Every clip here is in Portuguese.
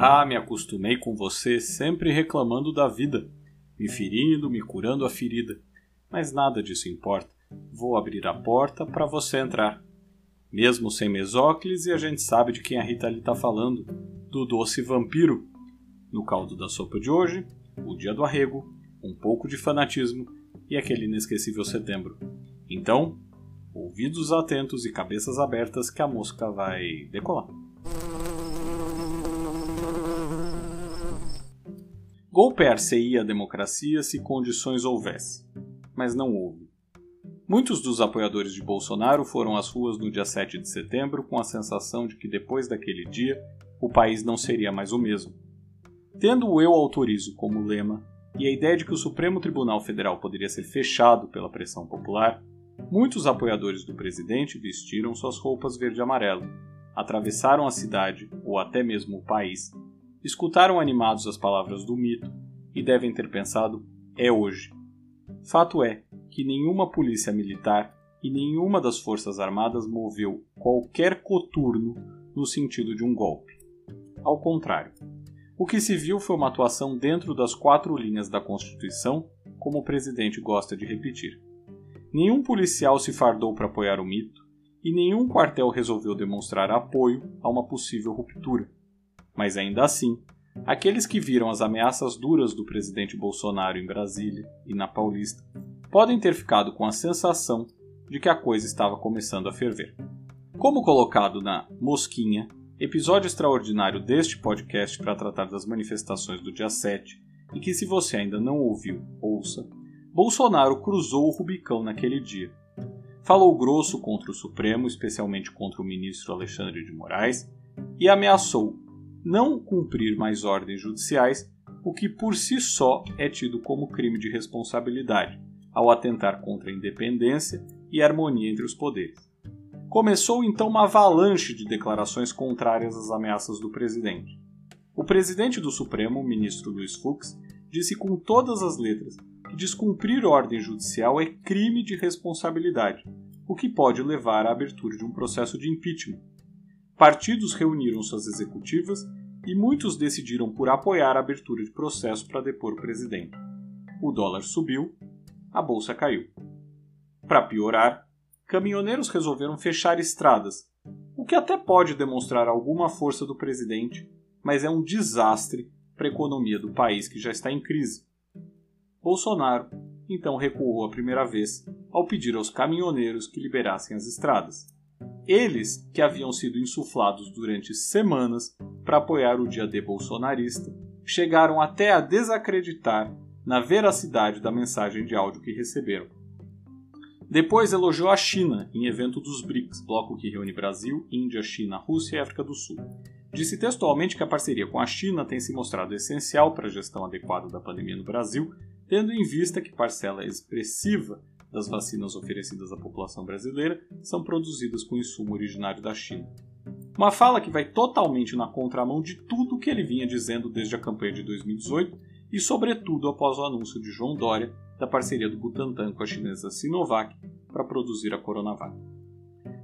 Ah, me acostumei com você sempre reclamando da vida, me ferindo, me curando a ferida. Mas nada disso importa. Vou abrir a porta para você entrar. Mesmo sem mesóclise, a gente sabe de quem a Rita ali está falando, do doce vampiro. No caldo da sopa de hoje, o dia do arrego, um pouco de fanatismo e aquele inesquecível setembro. Então, ouvidos atentos e cabeças abertas que a mosca vai decolar. Golpear-se-ia a democracia se condições houvesse, mas não houve. Muitos dos apoiadores de Bolsonaro foram às ruas no dia 7 de setembro com a sensação de que depois daquele dia o país não seria mais o mesmo. Tendo o eu autorizo como lema e a ideia de que o Supremo Tribunal Federal poderia ser fechado pela pressão popular, muitos apoiadores do presidente vestiram suas roupas verde e amarelo, atravessaram a cidade ou até mesmo o país, escutaram animados as palavras do mito e devem ter pensado: é hoje. Fato é que nenhuma polícia militar e nenhuma das Forças Armadas moveu qualquer coturno no sentido de um golpe. Ao contrário, o que se viu foi uma atuação dentro das quatro linhas da Constituição, como o presidente gosta de repetir. Nenhum policial se fardou para apoiar o mito e nenhum quartel resolveu demonstrar apoio a uma possível ruptura. Mas ainda assim, aqueles que viram as ameaças duras do presidente Bolsonaro em Brasília e na Paulista podem ter ficado com a sensação de que a coisa estava começando a ferver. Como colocado na Mosquinha, episódio extraordinário deste podcast para tratar das manifestações do dia 7, e que se você ainda não ouviu, ouça, Bolsonaro cruzou o Rubicão naquele dia. Falou grosso contra o Supremo, especialmente contra o ministro Alexandre de Moraes, e ameaçou não cumprir mais ordens judiciais, o que por si só é tido como crime de responsabilidade, ao atentar contra a independência e a harmonia entre os poderes. Começou então uma avalanche de declarações contrárias às ameaças do presidente. O presidente do Supremo, o ministro Luiz Fux, disse com todas as letras que descumprir ordem judicial é crime de responsabilidade, o que pode levar à abertura de um processo de impeachment. Partidos reuniram suas executivas e muitos decidiram por apoiar a abertura de processo para depor o presidente. O dólar subiu, a bolsa caiu. Para piorar, caminhoneiros resolveram fechar estradas, o que até pode demonstrar alguma força do presidente, mas é um desastre para a economia do país que já está em crise. Bolsonaro então recuou a primeira vez ao pedir aos caminhoneiros que liberassem as estradas. Eles, que haviam sido insuflados durante semanas para apoiar o dia D bolsonarista, chegaram até a desacreditar na veracidade da mensagem de áudio que receberam. Depois elogiou a China em evento dos BRICS, bloco que reúne Brasil, Índia, China, Rússia e África do Sul. Disse textualmente que a parceria com a China tem se mostrado essencial para a gestão adequada da pandemia no Brasil, tendo em vista que parcela expressiva das vacinas oferecidas à população brasileira são produzidas com insumo originário da China. Uma fala que vai totalmente na contramão de tudo o que ele vinha dizendo desde a campanha de 2018 e, sobretudo, após o anúncio de João Dória da parceria do Butantan com a chinesa Sinovac para produzir a Coronavac.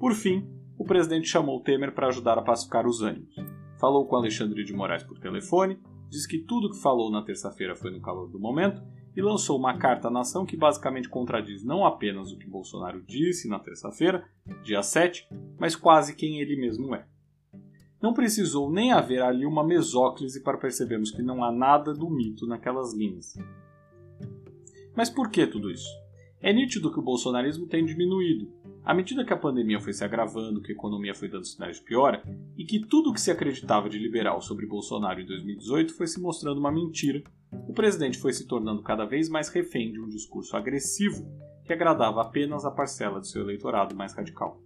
Por fim, o presidente chamou Temer para ajudar a pacificar os ânimos. Falou com Alexandre de Moraes por telefone, disse que tudo que falou na terça-feira foi no calor do momento e lançou uma carta à nação que basicamente contradiz não apenas o que Bolsonaro disse na terça-feira, dia 7, mas quase quem ele mesmo é. Não precisou nem haver ali uma mesóclise para percebermos que não há nada do mito naquelas linhas. Mas por que tudo isso? É nítido que o bolsonarismo tem diminuído. À medida que a pandemia foi se agravando, que a economia foi dando sinais de piora, e que tudo o que se acreditava de liberal sobre Bolsonaro em 2018 foi se mostrando uma mentira, o presidente foi se tornando cada vez mais refém de um discurso agressivo que agradava apenas a parcela de seu eleitorado mais radical.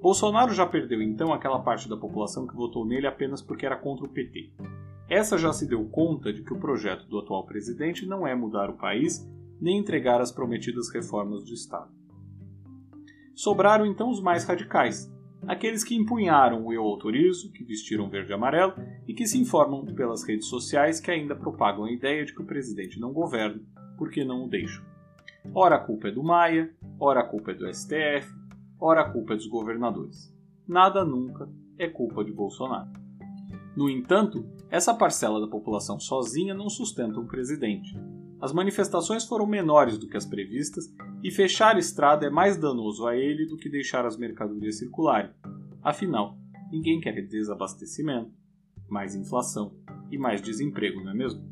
Bolsonaro já perdeu então aquela parte da população que votou nele apenas porque era contra o PT. Essa já se deu conta de que o projeto do atual presidente não é mudar o país nem entregar as prometidas reformas do Estado. Sobraram então os mais radicais, aqueles que empunharam o eu autorizo, que vestiram verde e amarelo e que se informam pelas redes sociais que ainda propagam a ideia de que o presidente não governa porque não o deixam. Ora a culpa é do Maia, ora a culpa é do STF, Ora, a culpa é dos governadores. Nada nunca é culpa de Bolsonaro. No entanto, essa parcela da população sozinha não sustenta um presidente. As manifestações foram menores do que as previstas e fechar a estrada é mais danoso a ele do que deixar as mercadorias circularem. Afinal, ninguém quer desabastecimento, mais inflação e mais desemprego, não é mesmo?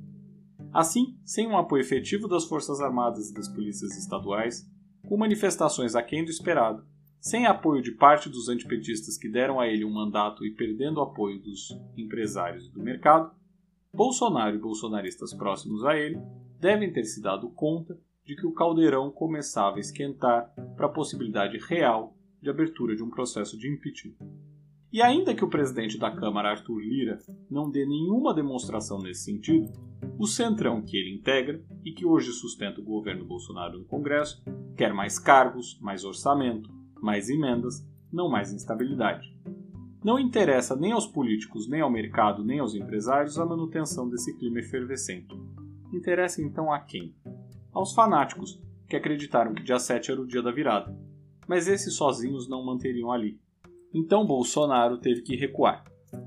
Assim, sem um apoio efetivo das Forças Armadas e das polícias estaduais, com manifestações aquém do esperado, sem apoio de parte dos antipetistas que deram a ele um mandato e perdendo o apoio dos empresários do mercado, Bolsonaro e bolsonaristas próximos a ele devem ter se dado conta de que o caldeirão começava a esquentar para a possibilidade real de abertura de um processo de impeachment. E ainda que o presidente da Câmara, Arthur Lira, não dê nenhuma demonstração nesse sentido, o centrão que ele integra e que hoje sustenta o governo Bolsonaro no Congresso quer mais cargos, mais orçamento, mais emendas, não mais instabilidade. Não interessa nem aos políticos, nem ao mercado, nem aos empresários a manutenção desse clima efervescente. Interessa então a quem? Aos fanáticos, que acreditaram que dia 7 era o dia da virada. Mas esses sozinhos não manteriam ali. Então Bolsonaro teve que recuar.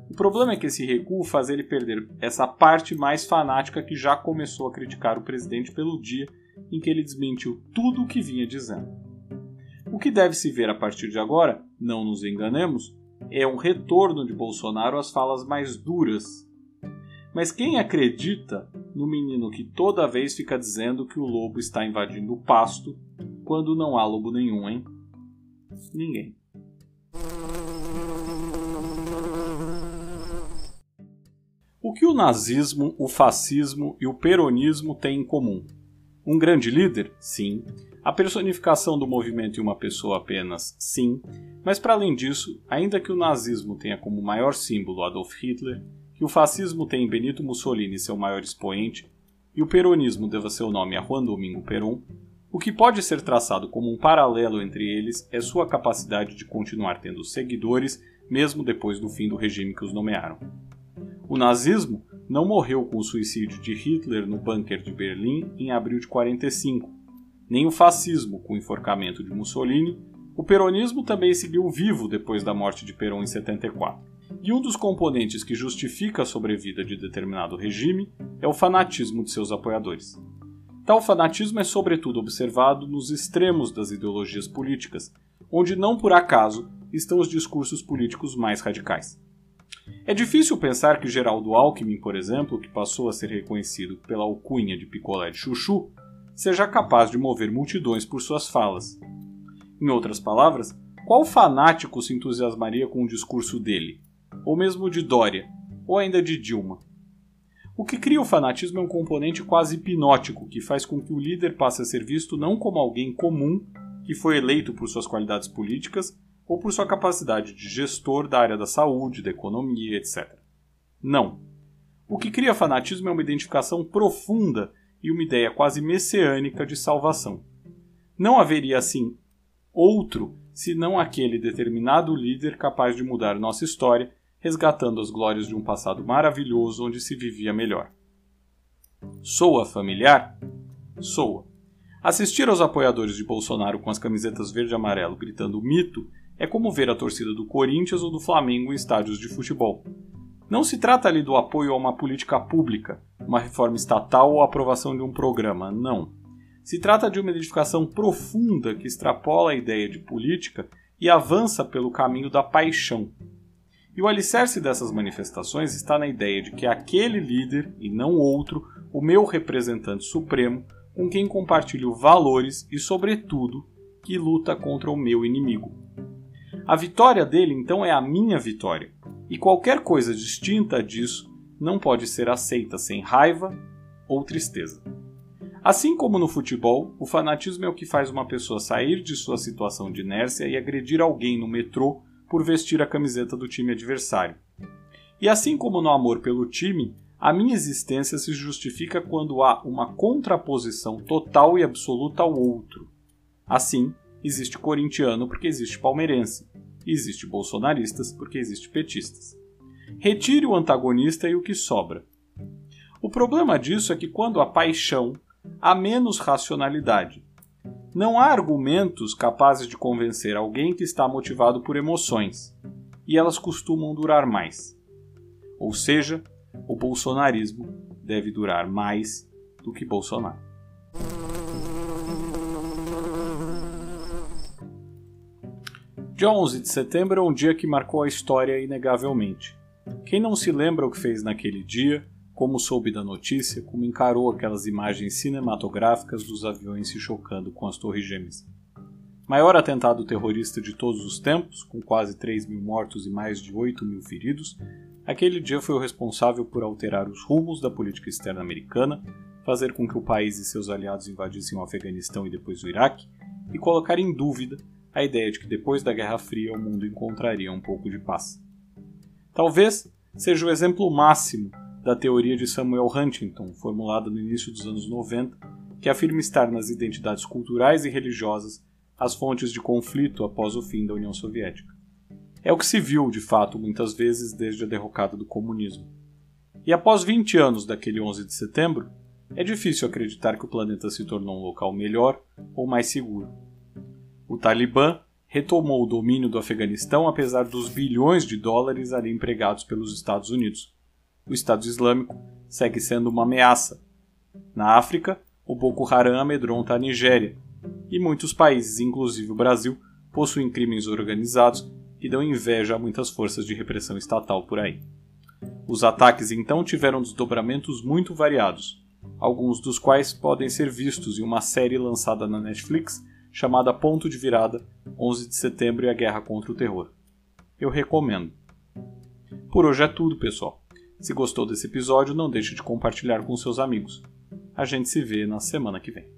O problema é que esse recuo faz ele perder essa parte mais fanática que já começou a criticar o presidente pelo dia em que ele desmentiu tudo o que vinha dizendo. O que deve se ver a partir de agora, não nos enganemos, é um retorno de Bolsonaro às falas mais duras. Mas quem acredita no menino que toda vez fica dizendo que o lobo está invadindo o pasto quando não há lobo nenhum, hein? Ninguém. O que o nazismo, o fascismo e o peronismo têm em comum? Um grande líder? Sim. A personificação do movimento em uma pessoa apenas, sim, mas para além disso, ainda que o nazismo tenha como maior símbolo Adolf Hitler, que o fascismo tenha Benito Mussolini seu maior expoente, e o peronismo deva seu nome a Juan Domingo Perón, o que pode ser traçado como um paralelo entre eles é sua capacidade de continuar tendo seguidores mesmo depois do fim do regime que os nomearam. O nazismo não morreu com o suicídio de Hitler no bunker de Berlim em abril de 45, nem o fascismo com o enforcamento de Mussolini, o peronismo também seguiu vivo depois da morte de Perón em 74. E um dos componentes que justifica a sobrevida de determinado regime é o fanatismo de seus apoiadores. Tal fanatismo é sobretudo observado nos extremos das ideologias políticas, onde não por acaso estão os discursos políticos mais radicais. É difícil pensar que Geraldo Alckmin, por exemplo, que passou a ser reconhecido pela alcunha de picolé de chuchu, seja capaz de mover multidões por suas falas. Em outras palavras, qual fanático se entusiasmaria com o discurso dele? Ou mesmo de Dória? Ou ainda de Dilma? O que cria o fanatismo é um componente quase hipnótico que faz com que o líder passe a ser visto não como alguém comum que foi eleito por suas qualidades políticas ou por sua capacidade de gestor da área da saúde, da economia, etc. Não. O que cria fanatismo é uma identificação profunda e uma ideia quase messiânica de salvação. Não haveria, assim, outro senão aquele determinado líder capaz de mudar nossa história, resgatando as glórias de um passado maravilhoso onde se vivia melhor. Soa familiar? Soa. Assistir aos apoiadores de Bolsonaro com as camisetas verde e amarelo gritando mito é como ver a torcida do Corinthians ou do Flamengo em estádios de futebol. Não se trata ali do apoio a uma política pública, uma reforma estatal ou aprovação de um programa, não. Se trata de uma identificação profunda que extrapola a ideia de política e avança pelo caminho da paixão. E o alicerce dessas manifestações está na ideia de que aquele líder, e não outro, o meu representante supremo, com quem compartilho valores e, sobretudo, que luta contra o meu inimigo. A vitória dele, então, é a minha vitória, e qualquer coisa distinta disso não pode ser aceita sem raiva ou tristeza. Assim como no futebol, o fanatismo é o que faz uma pessoa sair de sua situação de inércia e agredir alguém no metrô por vestir a camiseta do time adversário. E assim como no amor pelo time, a minha existência se justifica quando há uma contraposição total e absoluta ao outro. Assim, existe corintiano porque existe palmeirense, existe bolsonaristas porque existe petistas. Retire o antagonista e o que sobra. O problema disso é que quando há paixão, há menos racionalidade. Não há argumentos capazes de convencer alguém que está motivado por emoções, e elas costumam durar mais. Ou seja, o bolsonarismo deve durar mais do que Bolsonaro. Dia 11 de setembro é um dia que marcou a história inegavelmente. Quem não se lembra o que fez naquele dia, como soube da notícia, como encarou aquelas imagens cinematográficas dos aviões se chocando com as Torres Gêmeas? Maior atentado terrorista de todos os tempos, com quase 3 mil mortos e mais de 8 mil feridos, aquele dia foi o responsável por alterar os rumos da política externa americana, fazer com que o país e seus aliados invadissem o Afeganistão e depois o Iraque, e colocar em dúvida a ideia de que depois da Guerra Fria o mundo encontraria um pouco de paz. Talvez seja o exemplo máximo da teoria de Samuel Huntington, formulada no início dos anos 90, que afirma estar nas identidades culturais e religiosas as fontes de conflito após o fim da União Soviética. É o que se viu, de fato, muitas vezes desde a derrocada do comunismo. E após 20 anos daquele 11 de setembro, é difícil acreditar que o planeta se tornou um local melhor ou mais seguro. O Talibã retomou o domínio do Afeganistão apesar dos bilhões de dólares ali empregados pelos Estados Unidos. O Estado Islâmico segue sendo uma ameaça. Na África, o Boko Haram amedronta a Nigéria, e muitos países, inclusive o Brasil, possuem crimes organizados que dão inveja a muitas forças de repressão estatal por aí. Os ataques então tiveram desdobramentos muito variados, alguns dos quais podem ser vistos em uma série lançada na Netflix chamada Ponto de Virada 11 de Setembro e a Guerra contra o Terror. Eu recomendo. Por hoje é tudo, pessoal. Se gostou desse episódio, não deixe de compartilhar com seus amigos. A gente se vê na semana que vem.